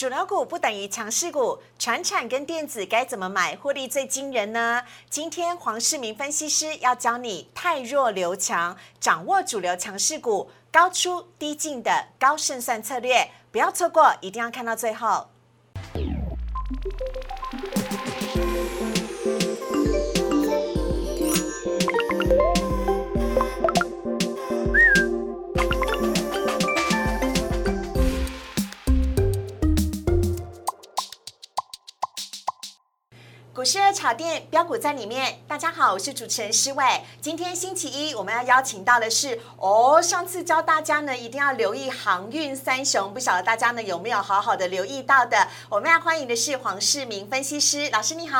主流股不等于强势股，船产跟电子该怎么买获利最惊人呢？今天黄世明分析师要教你太弱留强，掌握主流强势股高出低进的高胜算策略，不要错过，一定要看到最后。炒店标股在里面。大家好，我是主持人施伟。今天星期一，我们要邀请到的是哦，上次教大家呢，一定要留意航运三雄，不晓得大家呢有没有好好的留意到的？我们要欢迎的是黄世明分析师老师，你好。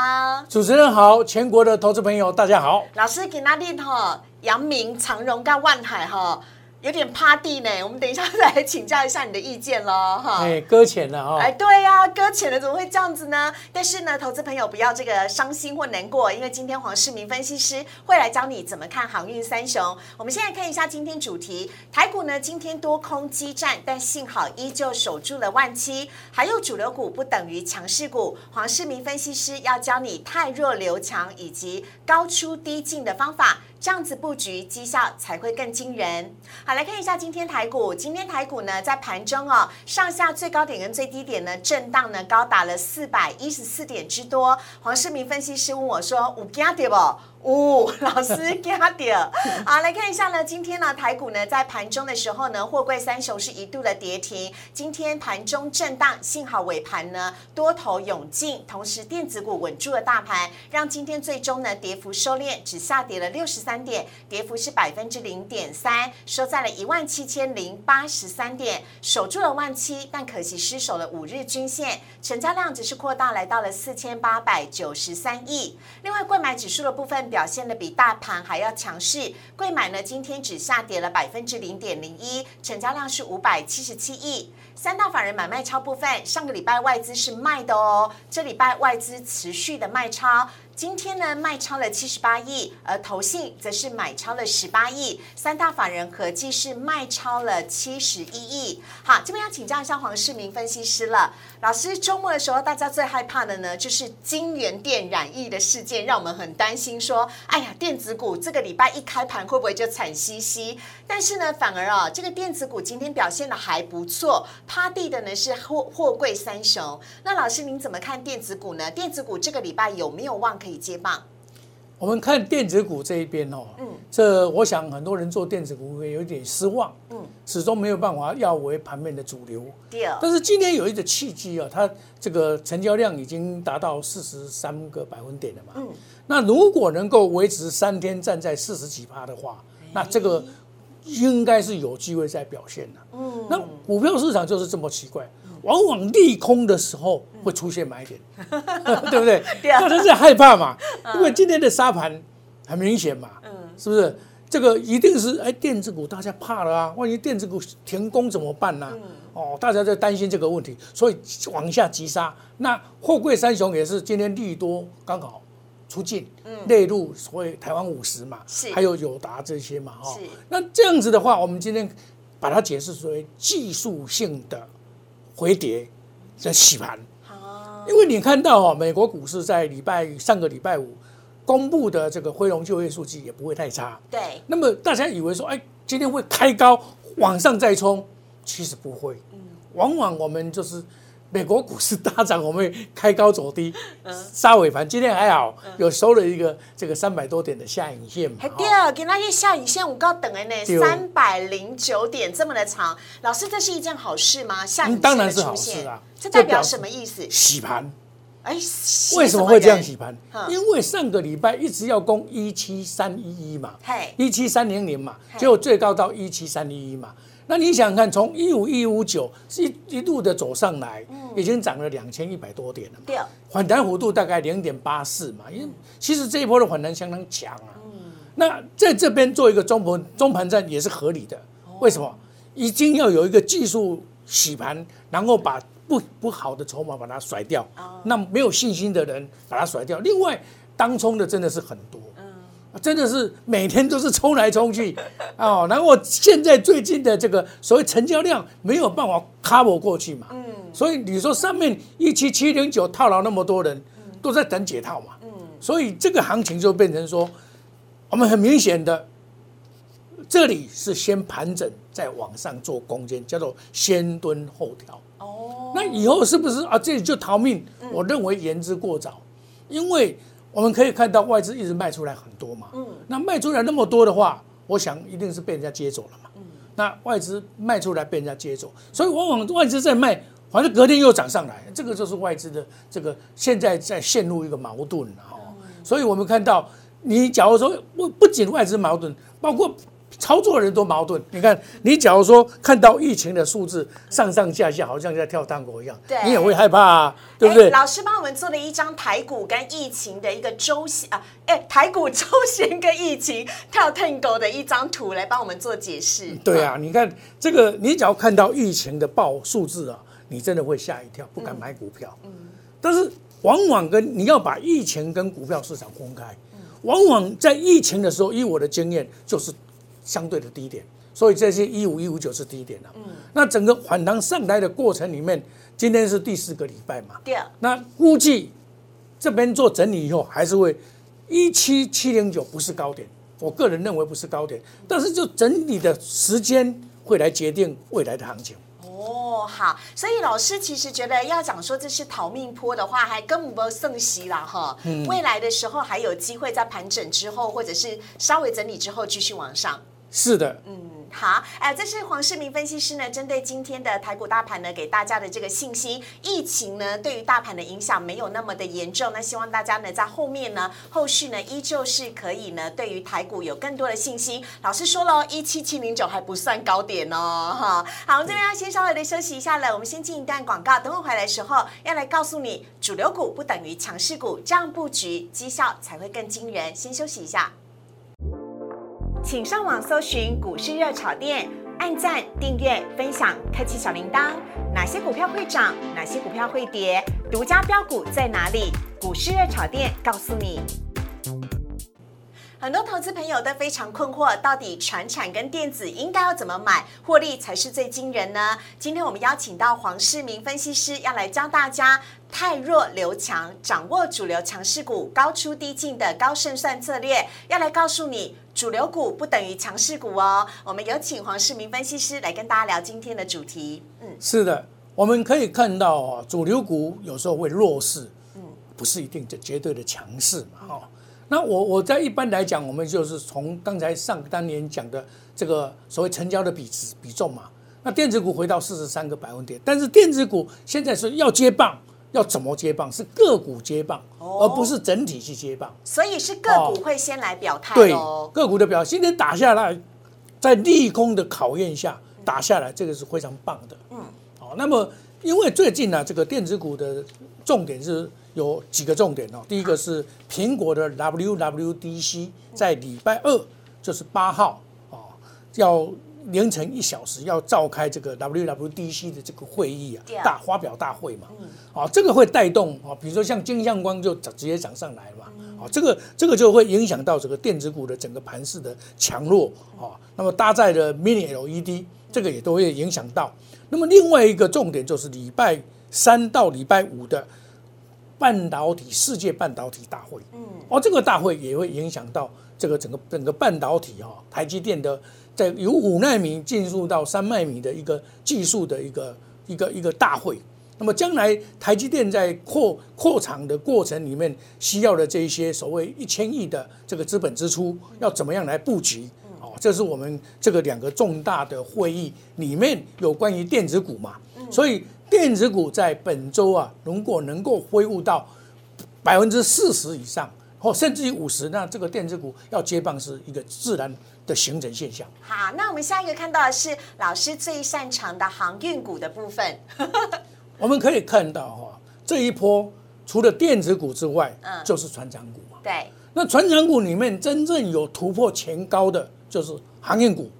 主持人好，全国的投资朋友大家好。老师给那里哈，阳明、长荣跟万海哈。有点趴地呢，我们等一下再来请教一下你的意见喽，哈。哎，搁浅了哈。哎，对呀，搁浅了，怎么会这样子呢？但是呢，投资朋友不要这个伤心或难过，因为今天黄世明分析师会来教你怎么看航运三雄。我们现在看一下今天主题，台股呢今天多空激战，但幸好依旧守住了万七。还有主流股不等于强势股，黄世明分析师要教你太弱留强以及高出低进的方法。这样子布局绩效才会更惊人。好，来看一下今天台股。今天台股呢，在盘中哦，上下最高点跟最低点呢，震荡呢高达了四百一十四点之多。黄世明分析师问我说：“有惊到不？”哦，老师加点 好，来看一下呢。今天呢，台股呢在盘中的时候呢，货柜三雄是一度的跌停。今天盘中震荡，幸好尾盘呢多头涌进，同时电子股稳住了大盘，让今天最终呢跌幅收敛，只下跌了六十三点，跌幅是百分之零点三，收在了一万七千零八十三点，守住了万七，但可惜失守了五日均线，成交量只是扩大来到了四千八百九十三亿。另外，购买指数的部分。表现的比大盘还要强势，贵买呢今天只下跌了百分之零点零一，成交量是五百七十七亿。三大法人买卖超部分，上个礼拜外资是卖的哦，这礼拜外资持续的卖超。今天呢，卖超了七十八亿，而投信则是买超了十八亿，三大法人合计是卖超了七十一亿。好，这边要请教一下黄世明分析师了。老师，周末的时候，大家最害怕的呢，就是金源电染疫的事件，让我们很担心，说，哎呀，电子股这个礼拜一开盘会不会就惨兮兮？但是呢，反而啊，这个电子股今天表现的还不错，趴地的呢是货货柜三雄。那老师您怎么看电子股呢？电子股这个礼拜有没有望可以？接棒，我们看电子股这一边哦，嗯，这我想很多人做电子股会有点失望，嗯，始终没有办法要为盘面的主流。但是今天有一个契机啊，它这个成交量已经达到四十三个百分点了嘛，嗯，那如果能够维持三天站在四十几趴的话，那这个应该是有机会在表现的。嗯，那股票市场就是这么奇怪。往往利空的时候会出现买点，对不对？大家是害怕嘛？因为今天的沙盘很明显嘛，是不是？这个一定是哎，电子股大家怕了啊！万一电子股停工怎么办呢？哦，大家在担心这个问题，所以往下急杀。那货柜三雄也是今天利多刚好出尽，内陆所谓台湾五十嘛，还有友达这些嘛，哈。那这样子的话，我们今天把它解释为技术性的。回跌在洗盘，因为你看到哈，美国股市在礼拜上个礼拜五公布的这个非农就业数据也不会太差。对，那么大家以为说，哎，今天会开高往上再冲，其实不会。嗯，往往我们就是。美国股市大涨，我们开高走低，杀尾盘。今天还好，有收了一个这个三百多点的下影线嘛。还对啊，给那些下影线我高等的呢，三百零九点这么的长。老师，这是一件好事吗？下影线的出现，这代表什么意思？洗盘。哎，为什么会这样洗盘？因为上个礼拜一直要攻一七三一一嘛，一七三零零嘛，结果最高到一七三一一嘛。那你想看，从一五一五九一一路的走上来，已经涨了两千一百多点了嘛？对，反弹幅度大概零点八四嘛。因为其实这一波的反弹相当强啊。那在这边做一个中盘中盘战也是合理的。为什么？已经要有一个技术洗盘，然后把不不好的筹码把它甩掉。那没有信心的人把它甩掉。另外，当冲的真的是很多。真的是每天都是冲来冲去，哦，然后现在最近的这个所谓成交量没有办法 cover 过去嘛，嗯，所以你说上面一七七零九套牢那么多人，都在等解套嘛。嗯，所以这个行情就变成说，我们很明显的，这里是先盘整，再往上做攻坚，叫做先蹲后跳。哦，那以后是不是啊？这里就逃命？我认为言之过早，因为我们可以看到外资一直卖出来很多嘛。嗯，那卖出来那么多的话，我想一定是被人家接走了嘛。嗯，那外资卖出来被人家接走，所以往往外资在卖，反正隔天又涨上来，这个就是外资的这个现在在陷入一个矛盾哦。所以我们看到，你假如说不不仅外资矛盾，包括。操作人都矛盾，你看，你假如说看到疫情的数字上上下下，好像在跳探戈一样，你也会害怕，啊，对不对？老师帮我们做了一张台股跟疫情的一个周线啊，哎，台股周线跟疫情跳探戈的一张图来帮我们做解释。对啊，你看这个，你只要看到疫情的报数字啊，你真的会吓一跳，不敢买股票。嗯，但是往往跟你要把疫情跟股票市场分开，往往在疫情的时候，以我的经验就是。相对的低点，所以这些一五一五九是低点了。嗯，那整个反弹上来的过程里面，今天是第四个礼拜嘛？对。那估计这边做整理以后，还是会一七七零九不是高点，我个人认为不是高点，但是就整理的时间会来决定未来的行情。哦，好，所以老师其实觉得要讲说这是逃命坡的话，还根本不胜息啦哈。嗯。未来的时候还有机会在盘整之后，或者是稍微整理之后继续往上。是的，嗯，好，哎，这是黄世明分析师呢，针对今天的台股大盘呢，给大家的这个信息，疫情呢对于大盘的影响没有那么的严重，那希望大家呢在后面呢，后续呢依旧是可以呢，对于台股有更多的信心。老师说了，一七七零九还不算高点哦，哈，好，我们这边要先稍微的休息一下了，我们先进一段广告，等会回来的时候要来告诉你，主流股不等于强势股，这样布局绩效才会更惊人。先休息一下。请上网搜寻股市热炒店，按赞、订阅、分享，开启小铃铛。哪些股票会涨？哪些股票会跌？独家标股在哪里？股市热炒店告诉你。很多投资朋友都非常困惑，到底船产跟电子应该要怎么买，获利才是最惊人呢？今天我们邀请到黄世明分析师，要来教大家太弱留强，掌握主流强势股，高出低进的高胜算策略，要来告诉你，主流股不等于强势股哦。我们有请黄世明分析师来跟大家聊今天的主题。嗯，是的，我们可以看到啊，主流股有时候会弱势，嗯，不是一定就绝对的强势嘛，哈。那我我在一般来讲，我们就是从刚才上当年讲的这个所谓成交的比值比重嘛。那电子股回到四十三个百分点，但是电子股现在是要接棒，要怎么接棒？是个股接棒，而不是整体去接棒。所以是个股会先来表态对，个股的表今天打下来，在利空的考验下打下来，这个是非常棒的。嗯，好，那么因为最近呢，这个电子股的重点是。有几个重点哦，第一个是苹果的 WWDC 在礼拜二，就是八号啊，要凌晨一小时要召开这个 WWDC 的这个会议啊，大发表大会嘛，啊，这个会带动啊，比如说像金相光就直接涨上来嘛，啊，这个这个就会影响到整个电子股的整个盘势的强弱。啊，那么搭载的 Mini LED 这个也都会影响到，那么另外一个重点就是礼拜三到礼拜五的。半导体世界半导体大会，嗯，哦，这个大会也会影响到这个整个整个半导体哈，台积电的在由五纳米进入到三纳米的一个技术的一个一个一个大会。那么将来台积电在扩扩厂的过程里面需要的这一些所谓一千亿的这个资本支出，要怎么样来布局？哦，这是我们这个两个重大的会议里面有关于电子股嘛，所以。电子股在本周啊，如果能够恢复到百分之四十以上，或甚至于五十，那这个电子股要接棒是一个自然的形成现象。好，那我们下一个看到的是老师最擅长的航运股的部分。我们可以看到哈，这一波除了电子股之外，嗯，就是船长股嘛。对。那船长股里面真正有突破前高的，就是航运股，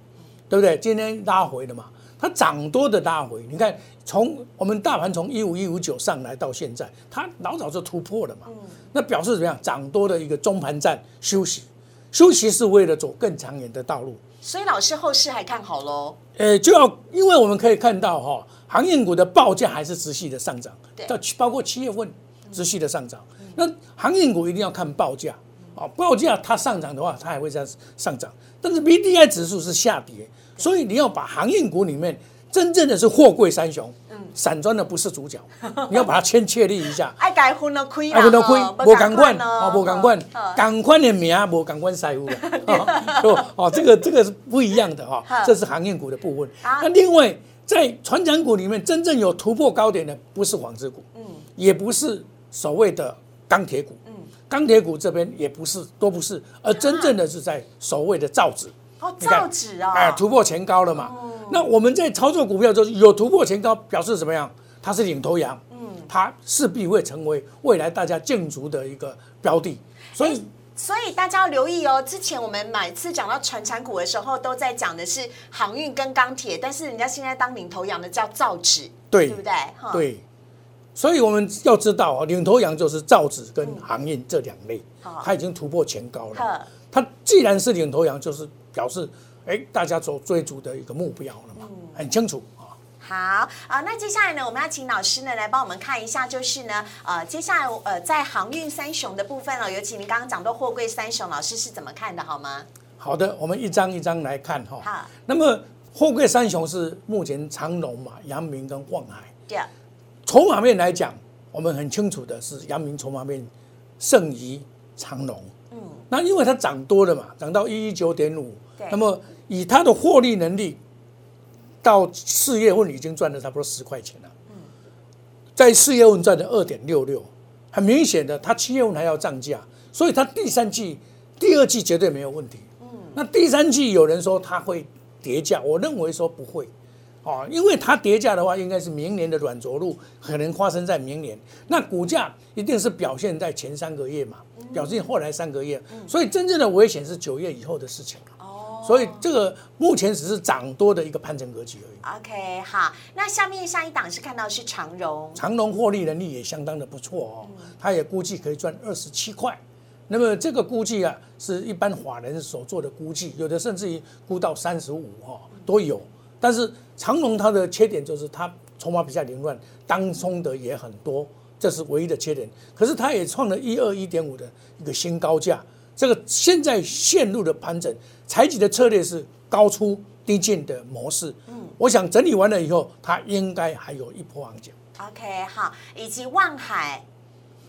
对不对？今天拉回了嘛。它涨多的拉回，你看从我们大盘从一五一五九上来到现在，它老早就突破了嘛。那表示怎么样？涨多的一个中盘站休息，休息是为了走更长远的道路。所以老师后市还看好喽？呃，就要因为我们可以看到哈，航运股的报价还是持续的上涨，到包括七月份持续的上涨。那航运股一定要看报价啊，报价它上涨的话，它还会再上涨。但是 B D I 指数是下跌，所以你要把航运股里面真正的是货柜三雄，嗯，散装的不是主角，你要把它先确立一下。爱 该分了亏啊，分了亏，无赶快哦，无赶快，赶快的名无赶快师傅了，哦，这个这个是不一样的哈，这是航运股的部分。那另外在船长股里面，真正有突破高点的不是纺织股，嗯，也不是所谓的钢铁股，嗯，钢铁股这边也不是，都不是，而真正的是在所谓的造纸。哦，造纸啊，哎，突破前高了嘛。那我们在操作股票就是有突破前高，表示怎么样？它是领头羊，嗯，它势必会成为未来大家竞逐的一个标的。所以，所以大家要留意哦。之前我们每次讲到传产股的时候，都在讲的是航运跟钢铁，但是人家现在当领头羊的叫造纸，对，对不对？对。所以我们要知道啊，领头羊就是造纸跟航运这两类，它已经突破前高了。它既然是领头羊，就是表示，哎，大家所追逐的一个目标了嘛，很清楚啊。好啊，那接下来呢，我们要请老师呢来帮我们看一下，就是呢，呃，接下来呃，在航运三雄的部分哦，尤其您刚刚讲到货柜三雄，老师是怎么看的，好吗？好的，我们一张一张来看哈。好。那么货柜三雄是目前长隆嘛、阳明跟旺海。对。筹码面来讲，我们很清楚的是，阳明筹码面胜于长隆。那因为它涨多了嘛，涨到一一九点五，那么以它的获利能力，到四月份已经赚了差不多十块钱了。嗯，在四月份赚了二点六六，很明显的，它七月份还要涨价，所以它第三季、第二季绝对没有问题。嗯，那第三季有人说它会跌价，我认为说不会。哦，因为它跌价的话，应该是明年的软着陆可能发生在明年，那股价一定是表现在前三个月嘛，表现后来三个月，所以真正的危险是九月以后的事情哦，所以这个目前只是涨多的一个盘整格局而已。OK，好，那下面下一档是看到是长荣，长荣获利能力也相当的不错哦，它也估计可以赚二十七块，那么这个估计啊，是一般法人所做的估计，有的甚至于估到三十五哦都有。但是长隆它的缺点就是它筹码比较凌乱，当冲的也很多，这是唯一的缺点。可是它也创了一二一点五的一个新高价，这个现在陷入的盘整，采取的策略是高出低进的模式。嗯，我想整理完了以后，它应该还有一波行情。OK，好，以及万海，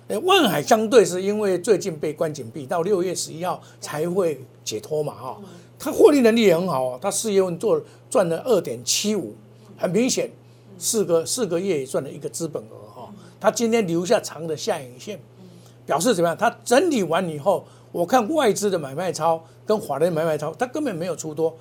哎，万海相对是因为最近被关紧闭，到六月十一号才会解脱嘛，哈。它获利能力也很好哦，它四月份做赚了二点七五，很明显，四个四个月也赚了一个资本额哈。它今天留下长的下影线，表示怎么样？它整理完以后，我看外资的买卖超跟华人买卖超，它根本没有出多，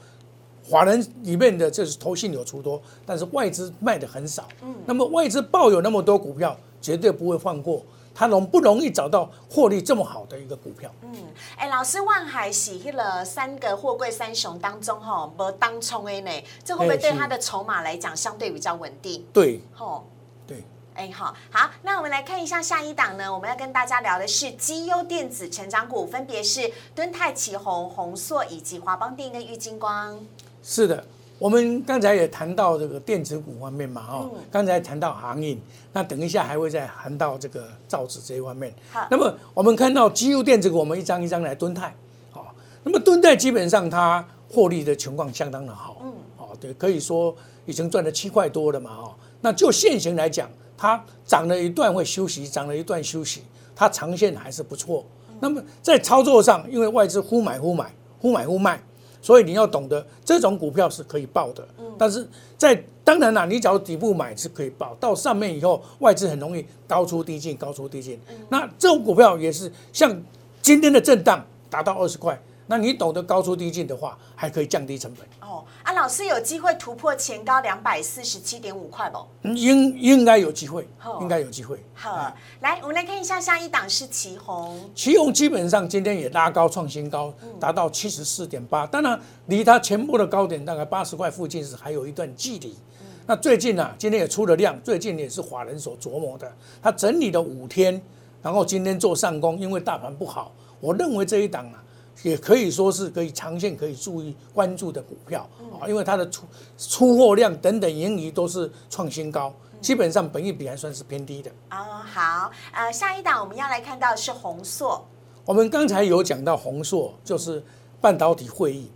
华人里面的这是投信有出多，但是外资卖的很少。嗯，那么外资抱有那么多股票，绝对不会放过。它容不容易找到获利这么好的一个股票？嗯，哎，老师，万海洗了三个货柜三雄当中，哈，不当冲 A 呢，这会不会对它的筹码来讲相对比较稳定？对，吼，对，哎，好，好，那我们来看一下下一档呢，我们要跟大家聊的是绩优电子成长股，分别是敦泰、启宏、宏硕以及华邦电跟玉金光。是的。我们刚才也谈到这个电子股方面嘛，哦，刚才谈到航运，那等一下还会再谈到这个造纸这一方面。好，那么我们看到机油电子股，我们一张一张来蹲泰，哦，那么蹲泰基本上它获利的情况相当的好，嗯，哦，对，可以说已经赚了七块多了嘛，哦，那就现行来讲，它涨了一段会休息，涨了一段休息，它长线还是不错。那么在操作上，因为外资忽买忽买，忽买忽卖。所以你要懂得这种股票是可以报的，但是在当然啦，你只要底部买是可以报，到上面以后外资很容易高出低进，高出低进。那这种股票也是像今天的震荡达到二十块。那你懂得高出低进的话，还可以降低成本哦。啊，老师有机会突破前高两百四十七点五块不？应应该有机会，应该有机会。好，来我们来看一下下一档是旗红。旗红基本上今天也拉高创新高，达到七十四点八。当然，离它前部的高点大概八十块附近是还有一段距离。那最近呢，今天也出了量，最近也是华人所琢磨的。它整理了五天，然后今天做上攻，因为大盘不好，我认为这一档啊。也可以说是可以长线可以注意关注的股票啊，因为它的出出货量等等盈余都是创新高，基本上本益比还算是偏低的。哦，好，呃，下一档我们要来看到是宏硕。我们刚才有讲到宏硕，就是半导体会议，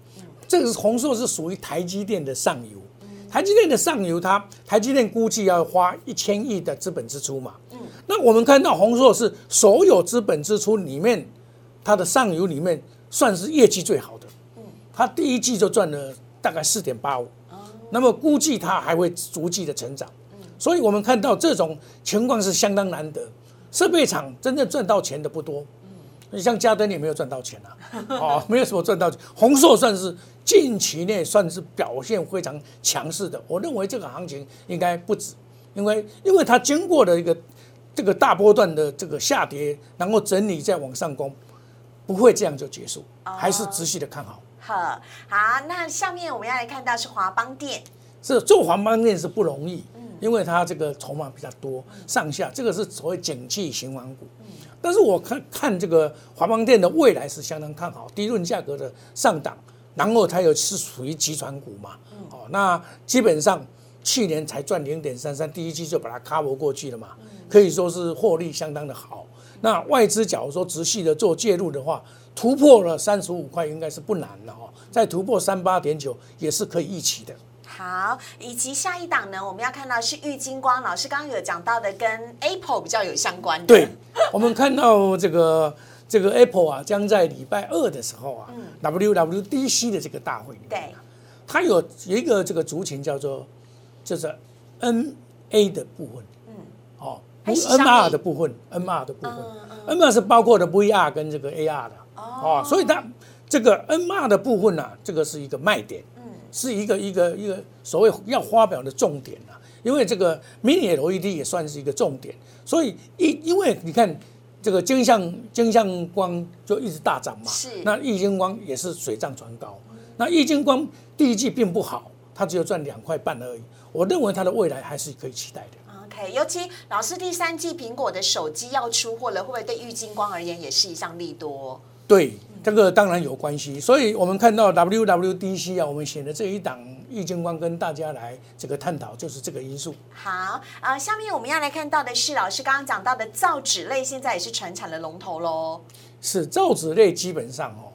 这个宏硕是属于台积电的上游。台积电的上游，它台积电估计要花一千亿的资本支出嘛。嗯，那我们看到宏硕是所有资本支出里面，它的上游里面算是业绩最好的。嗯，它第一季就赚了大概四点八五。哦，那么估计它还会逐季的成长。嗯，所以我们看到这种情况是相当难得，设备厂真正赚到钱的不多。你像嘉登也没有赚到钱啊，哦，没有什么赚到钱。宏硕算是近期内算是表现非常强势的，我认为这个行情应该不止，因为因为它经过了一个这个大波段的这个下跌，然后整理再往上攻，不会这样就结束，还是持续的看好。好，好，那下面我们要来看到是华邦电，是做华邦电是不容易，因为它这个筹码比较多，上下这个是所谓景气循环股。但是我看看这个华邦电的未来是相当看好，低润价格的上档，然后它又是属于集团股嘛，哦，那基本上去年才赚零点三三，第一季就把它 cover 过去了嘛，可以说是获利相当的好。那外资假如说直系的做介入的话，突破了三十五块应该是不难的哦，再突破三八点九也是可以预期的。好，以及下一档呢，我们要看到是玉金光老师刚刚有讲到的，跟 Apple 比较有相关的。对，我们看到这个这个 Apple 啊，将在礼拜二的时候啊，WWDC 的这个大会，对，它有一个这个族群叫做就是 NA 的部分，，NR 的部分，NR 的部分，NR 是包括的 VR 跟这个 AR 的，哦，所以它这个 NR 的部分呢，这个是一个卖点。是一个一个一个所谓要发表的重点啊，因为这个 Mini LED 也算是一个重点，所以因因为你看这个金像金像光就一直大涨嘛，是。那易晶光也是水涨船高，那易晶光第一季并不好，它只有赚两块半而已，我认为它的未来还是可以期待的。OK，尤其老师第三季苹果的手机要出货了，会不会对郁金光而言也是一项利多？对。这个当然有关系，所以我们看到 WWDC 啊，我们选的这一档易经光跟大家来这个探讨，就是这个因素。好，呃，下面我们要来看到的是老师刚刚讲到的造纸类，现在也是传产的龙头喽。是造纸类基本上哦，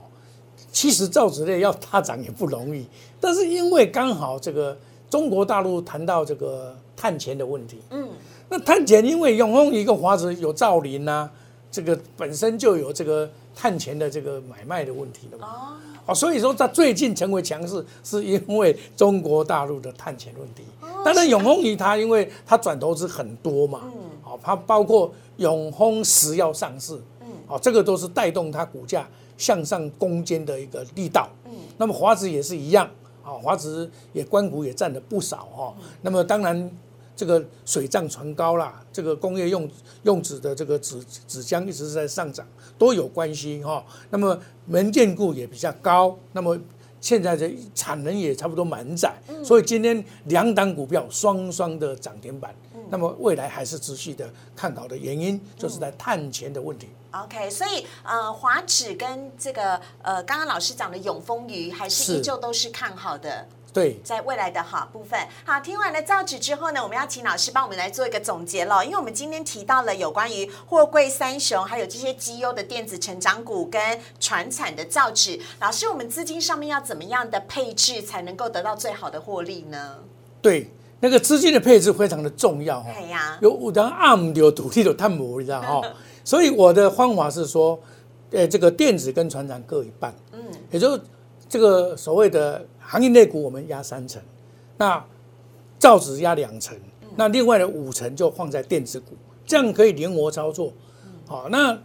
其实造纸类要大涨也不容易，但是因为刚好这个中国大陆谈到这个碳钱的问题，嗯，那碳钱因为永丰一个华子有造林呐，这个本身就有这个。碳钱的这个买卖的问题了嘛？哦，所以说它最近成为强势，是因为中国大陆的碳钱问题。当然，永丰鱼它因为它转投资很多嘛，嗯，好，它包括永丰石要上市，嗯，好，这个都是带动它股价向上攻坚的一个力道。嗯，那么华子也是一样，啊，华子也关股也占了不少哈。那么当然。这个水涨船高啦，这个工业用用纸的这个纸纸浆一直是在上涨，都有关系哈。那么门建固也比较高，那么现在的产能也差不多满载，所以今天两档股票双双的涨停板。那么未来还是持续的看好的原因，就是在碳钱的问题。OK，所以呃，华指跟这个呃，刚刚老师讲的永丰鱼还是依旧都是看好的。对，在未来的好部分，好，听完了造纸之后呢，我们要请老师帮我们来做一个总结了。因为我们今天提到了有关于货柜三雄，还有这些绩优的电子成长股跟传产的造纸，老师，我们资金上面要怎么样的配置才能够得到最好的获利呢？对，那个资金的配置非常的重要哈。有五张暗有土地有碳膜，你知道哈。所以我的方法是说，呃，这个电子跟船长各一半，嗯，也就这个所谓的。行业内股我们压三成，那造纸压两成，那另外的五成就放在电子股，这样可以灵活操作。好，那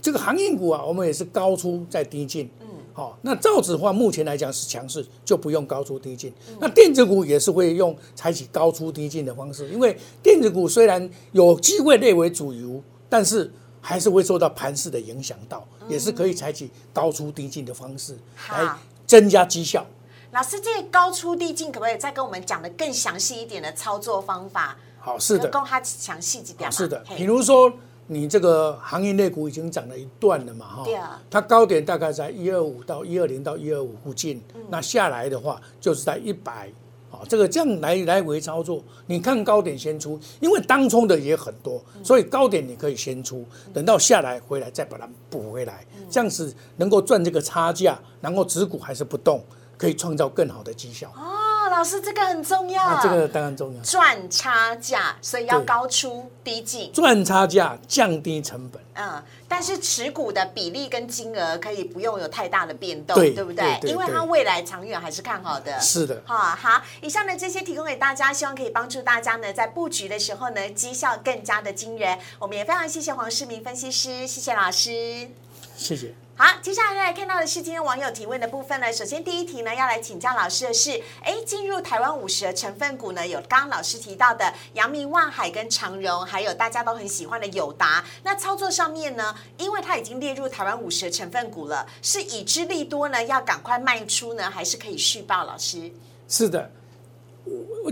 这个行业股啊，我们也是高出再低进。嗯，好，那造纸的话，目前来讲是强势，就不用高出低进。那电子股也是会用采取高出低进的方式，因为电子股虽然有机会列为主流，但是还是会受到盘势的影响到，也是可以采取高出低进的方式来增加绩效。老师，这个高出低进可不可以再跟我们讲的更详细一点的操作方法？好，是的，供他详细几点。是的，比如说你这个行业类股已经涨了一段了嘛，哈，对啊，它高点大概在一二五到一二零到一二五附近，那下来的话就是在一百，啊，这个这样来来回操作，你看高点先出，因为当冲的也很多，所以高点你可以先出，等到下来回来再把它补回来，这样子能够赚这个差价，然后止股还是不动，可以创造更好的绩效。哦老师，这个很重要。这个当然重要。赚差价，所以要高出低进。赚差价，降低成本。嗯，但是持股的比例跟金额可以不用有太大的变动，对不对？因为它未来长远还是看好的。是的。好，好，以上的这些提供给大家，希望可以帮助大家呢，在布局的时候呢，绩效更加的惊人。我们也非常谢谢黄世明分析师，谢谢老师。谢谢。好，接下来来看到的是今天网友提问的部分呢。首先第一题呢，要来请教老师的是，哎，进入台湾五十的成分股呢，有刚刚老师提到的阳明、万海跟长荣，还有大家都很喜欢的友达。那操作上面呢，因为它已经列入台湾五十的成分股了，是已知利多呢，要赶快卖出呢，还是可以续报？老师是的，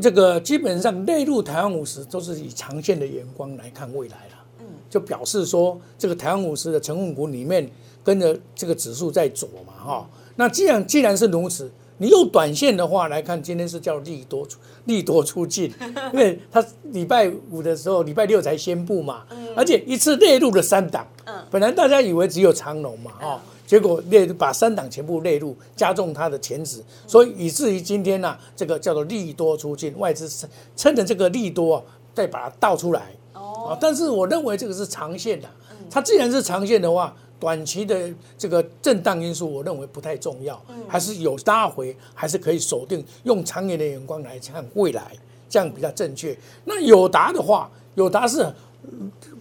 这个基本上列入台湾五十都是以长线的眼光来看未来了。嗯，就表示说这个台湾五十的成分股里面。跟着这个指数在走嘛，哈，那既然既然是如此，你用短线的话来看，今天是叫利多出利多出尽，因为它礼拜五的时候，礼拜六才宣布嘛，而且一次列入了三档，嗯，本来大家以为只有长龙嘛，哈，结果列把三档全部列入，加重它的前值，所以以至于今天呢，这个叫做利多出尽，外资趁着这个利多再把它倒出来，哦，但是我认为这个是长线的，它既然是长线的话。短期的这个震荡因素，我认为不太重要，还是有拉回，还是可以锁定，用长远的眼光来看未来，这样比较正确。那友达的话，友达是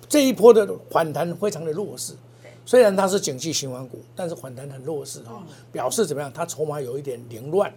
这一波的反弹非常的弱势，虽然它是景气循环股，但是反弹很弱势啊，表示怎么样？它筹码有一点凌乱，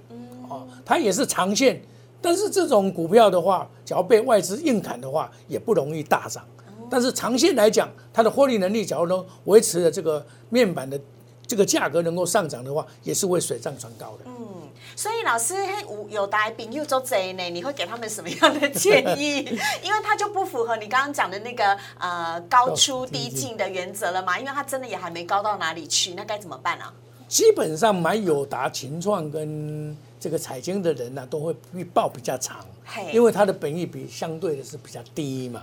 啊，它也是长线，但是这种股票的话，只要被外资硬砍的话，也不容易大涨。但是长线来讲，它的获利能力，假如能维持的这个面板的这个价格能够上涨的话，也是会水涨船高的。嗯，所以老师有有大饼又做贼呢，你会给他们什么样的建议？因为它就不符合你刚刚讲的那个呃高出低进的原则了嘛？因为它真的也还没高到哪里去，那该怎么办啊？基本上买友达、秦创跟这个彩晶的人呢，都会预报比较长。因为它的本益比相对的是比较低嘛，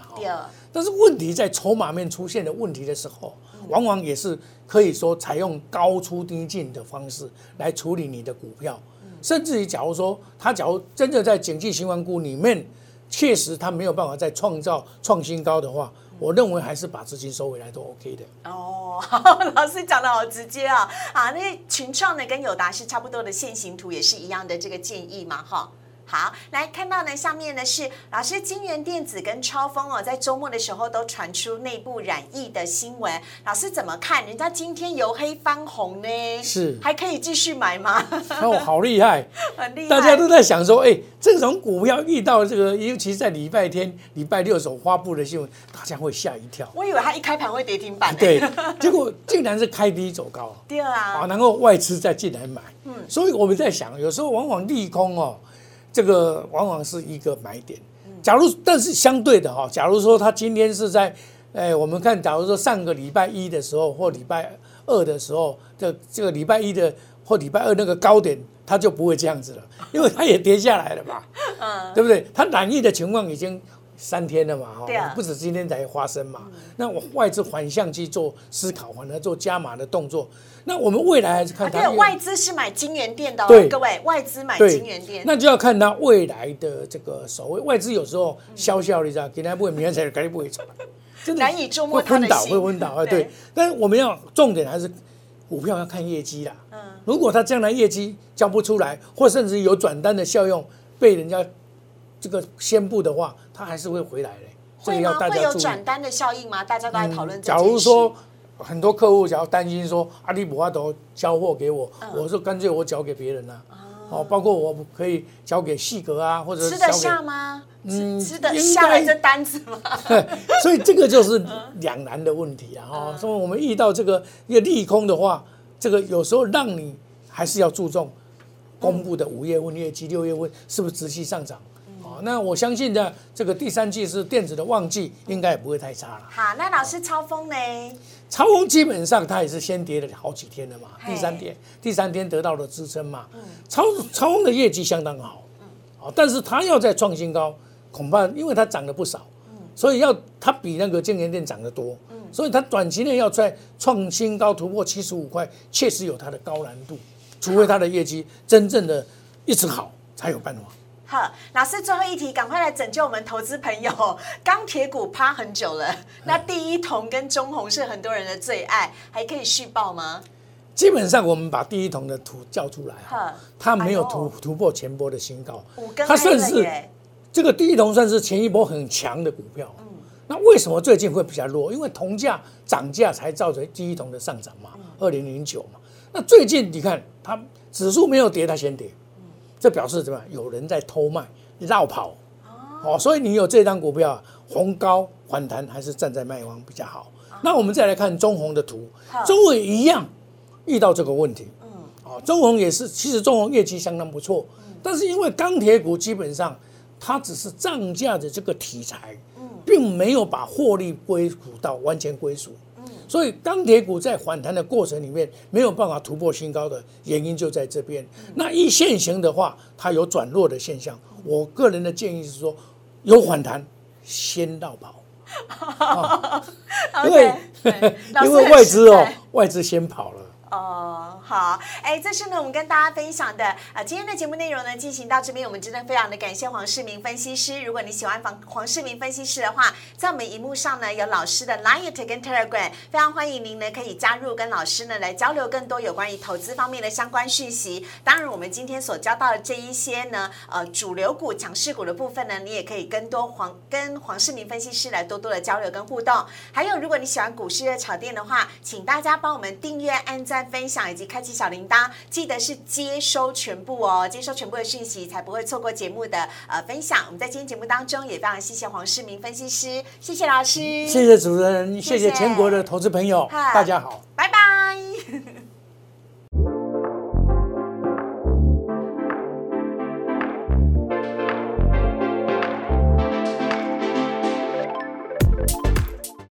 但是问题在筹码面出现的问题的时候，往往也是可以说采用高出低进的方式来处理你的股票，甚至于假如说它假如真的在景气循环股里面，确实它没有办法再创造创新高的话，我认为还是把资金收回来都 OK 的。哦，老师讲的好直接啊！啊，那群创呢跟友达是差不多的线形图，也是一样的这个建议嘛，哈。好，来看到呢，下面呢是老师金源电子跟超风哦，在周末的时候都传出内部染疫的新闻，老师怎么看？人家今天由黑翻红呢，是还可以继续买吗？哦，好厉害，很厉害，大家都在想说，哎，这种股票遇到这个，尤其在礼拜天、礼拜六所发布的新闻，大家会吓一跳。我以为它一开盘会跌停板，对，结果竟然是开低走高，对啊，啊，然后外资再进来买，嗯，所以我们在想，有时候往往利空哦。这个往往是一个买点。假如，但是相对的哈，假如说他今天是在，哎，我们看，假如说上个礼拜一的时候或礼拜二的时候，这这个礼拜一的或礼拜二那个高点，它就不会这样子了，因为它也跌下来了嘛，嗯，对不对？它难易的情况已经。三天了嘛，哈，不止今天才发生嘛。那我外资反向去做思考，反而做加码的动作。那我们未来还是看它。外资是买金元店的，对各位，外资买金元店，那就要看它未来的这个所谓外资有时候消消你知道，今天不会，明天才肯定不会走，真的难以捉摸会昏倒，会昏倒啊！对，但是我们要重点还是股票要看业绩啦。嗯，如果它将来业绩交不出来，或甚至有转单的效用被人家。这个宣布的话，它还是会回来的。会吗？会有转单的效应吗？大家都在讨论。假如说很多客户想要担心说阿里巴巴都交货给我，我说干脆我交给别人了。哦，包括我可以交给细格啊，或者吃得下吗？嗯，吃得下来这单子吗？所以这个就是两难的问题啊！哈，所以我们遇到这个一个利空的话，这个有时候让你还是要注重公布的五月份业绩、六月份是不是持续上涨。那我相信呢，这个第三季是电子的旺季，应该也不会太差了。好，那老师超风呢？超风基本上它也是先跌了好几天了嘛，第三天第三天得到了支撑嘛。超超风的业绩相当好，好，但是它要再创新高，恐怕因为它涨了不少，所以要它比那个金源店涨得多，所以它短期内要再创新高突破七十五块，确实有它的高难度，除非它的业绩真正的一直好，才有办法。好，老师最后一题，赶快来拯救我们投资朋友。钢铁股趴很久了，那第一铜跟中红是很多人的最爱，还可以续报吗？基本上我们把第一桶的图叫出来哈，它没有突突破前波的新高，它算是这个第一桶算是前一波很强的股票。嗯，那为什么最近会比较弱？因为铜价涨价才造成第一桶的上涨嘛，二零零九嘛。那最近你看它指数没有跌，它先跌。这表示什么？有人在偷卖、绕跑，哦，所以你有这张股票，红高反弹还是站在卖方比较好。那我们再来看中红的图，中红一样遇到这个问题，嗯，哦，中红也是，其实中红业绩相当不错，但是因为钢铁股基本上它只是涨价的这个题材，嗯，并没有把获利归属到完全归属。所以钢铁股在反弹的过程里面没有办法突破新高的原因就在这边。那一线型的话，它有转弱的现象。我个人的建议是说，有反弹先到跑，因为因为外资哦，外资先跑了。哦，好，哎，这是呢，我们跟大家分享的啊，今天的节目内容呢，进行到这边，我们真的非常的感谢黄世明分析师。如果你喜欢黄黄世明分析师的话，在我们荧幕上呢有老师的 Line 跟 Telegram，非常欢迎您呢可以加入，跟老师呢来交流更多有关于投资方面的相关讯息。当然，我们今天所教到的这一些呢，呃，主流股、强势股的部分呢，你也可以跟多黄跟黄世明分析师来多多的交流跟互动。还有，如果你喜欢股市的炒店的话，请大家帮我们订阅、按赞。分享以及开开启小铃铛记得是接收全部哦接收全部的讯息才不会错过节目的呃分享。我们在今天节目当中也非常谢谢黄世明分析师谢谢老师。谢谢主持人谢谢全国的投资朋友大家好。拜拜。